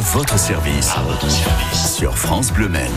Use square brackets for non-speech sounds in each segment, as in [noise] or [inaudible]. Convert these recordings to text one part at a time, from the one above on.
À votre service. Sur France Bleu Maine.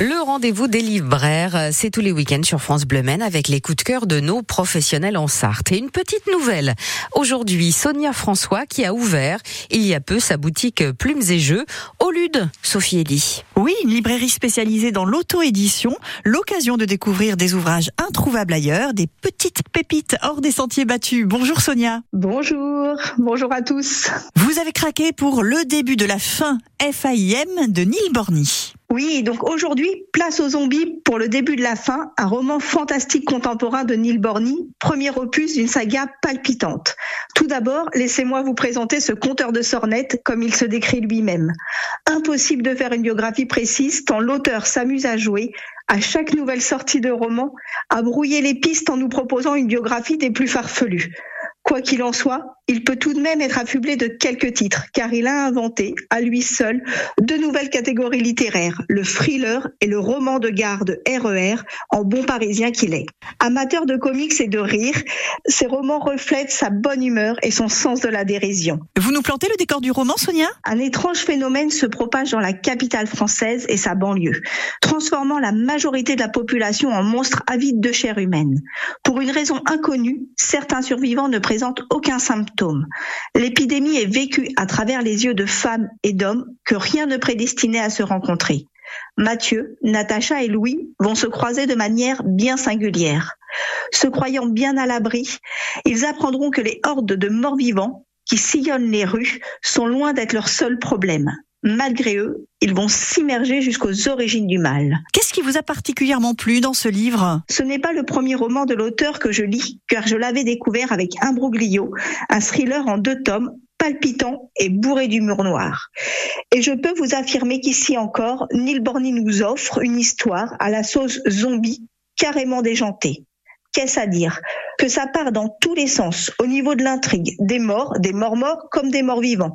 Le rendez-vous des libraires, c'est tous les week-ends sur France Bleu Maine avec les coups de cœur de nos professionnels en Sarthe. Et une petite nouvelle. Aujourd'hui, Sonia François qui a ouvert il y a peu sa boutique Plumes et Jeux au Lude, Sophie Elie. Oui, une librairie spécialisée dans l'auto-édition, l'occasion de découvrir des ouvrages introuvables ailleurs, des petites pépites hors des sentiers battus. Bonjour Sonia. Bonjour, bonjour à tous. Vous avez craqué pour le début de la fin FAIM de Neil Borny. Oui, donc aujourd'hui, place aux zombies pour le début de la fin, un roman fantastique contemporain de Neil Borny, premier opus d'une saga palpitante. Tout d'abord, laissez-moi vous présenter ce conteur de sornettes comme il se décrit lui-même. Impossible de faire une biographie précise tant l'auteur s'amuse à jouer, à chaque nouvelle sortie de roman, à brouiller les pistes en nous proposant une biographie des plus farfelues. Quoi qu'il en soit, il peut tout de même être affublé de quelques titres, car il a inventé, à lui seul, deux nouvelles catégories littéraires, le thriller et le roman de garde RER, en bon parisien qu'il est. Amateur de comics et de rire, ses romans reflètent sa bonne humeur et son sens de la dérision. Vous nous plantez le décor du roman, Sonia? Un étrange phénomène se propage dans la capitale française et sa banlieue, transformant la majorité de la population en monstres avides de chair humaine. Pour une raison inconnue, certains survivants ne aucun symptôme. L'épidémie est vécue à travers les yeux de femmes et d'hommes que rien ne prédestinait à se rencontrer. Mathieu, Natacha et Louis vont se croiser de manière bien singulière. Se croyant bien à l'abri, ils apprendront que les hordes de morts-vivants qui sillonnent les rues sont loin d'être leur seul problème. Malgré eux, ils vont s'immerger jusqu'aux origines du mal. Qu'est-ce qui vous a particulièrement plu dans ce livre? Ce n'est pas le premier roman de l'auteur que je lis, car je l'avais découvert avec Imbroglio, un thriller en deux tomes palpitant et bourré d'humour noir. Et je peux vous affirmer qu'ici encore, Neil Borny nous offre une histoire à la sauce zombie carrément déjantée. Qu'est-ce à dire? Que ça part dans tous les sens, au niveau de l'intrigue, des morts, des morts morts comme des morts vivants,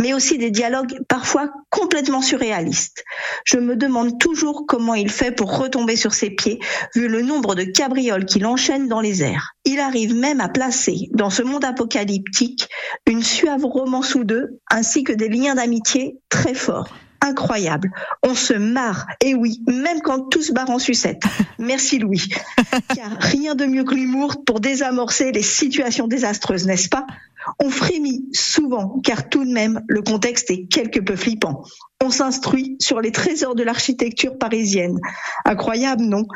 mais aussi des dialogues parfois complètement surréalistes. Je me demande toujours comment il fait pour retomber sur ses pieds, vu le nombre de cabrioles qu'il enchaîne dans les airs. Il arrive même à placer, dans ce monde apocalyptique, une suave romance ou deux, ainsi que des liens d'amitié très forts incroyable. On se marre. Et oui, même quand tout se barre en sucette. [laughs] Merci Louis. [laughs] Car rien de mieux que l'humour pour désamorcer les situations désastreuses, n'est-ce pas? On frémit souvent, car tout de même, le contexte est quelque peu flippant. On s'instruit sur les trésors de l'architecture parisienne. Incroyable, non?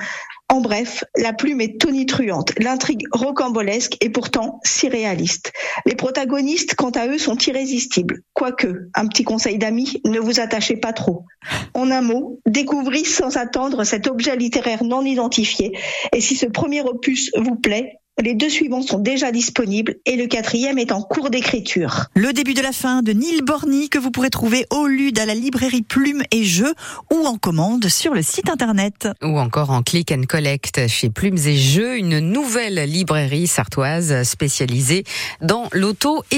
En bref, la plume est tonitruante, l'intrigue rocambolesque et pourtant si réaliste. Les protagonistes, quant à eux, sont irrésistibles. Quoique, un petit conseil d'amis, ne vous attachez pas trop. En un mot, découvrez sans attendre cet objet littéraire non identifié. Et si ce premier opus vous plaît, les deux suivants sont déjà disponibles et le quatrième est en cours d'écriture. Le début de la fin de Neil Borny que vous pourrez trouver au LUD à la librairie Plume et Jeux ou en commande sur le site internet. Ou encore en click and collect chez Plumes et Jeux, une nouvelle librairie sartoise spécialisée dans l'auto et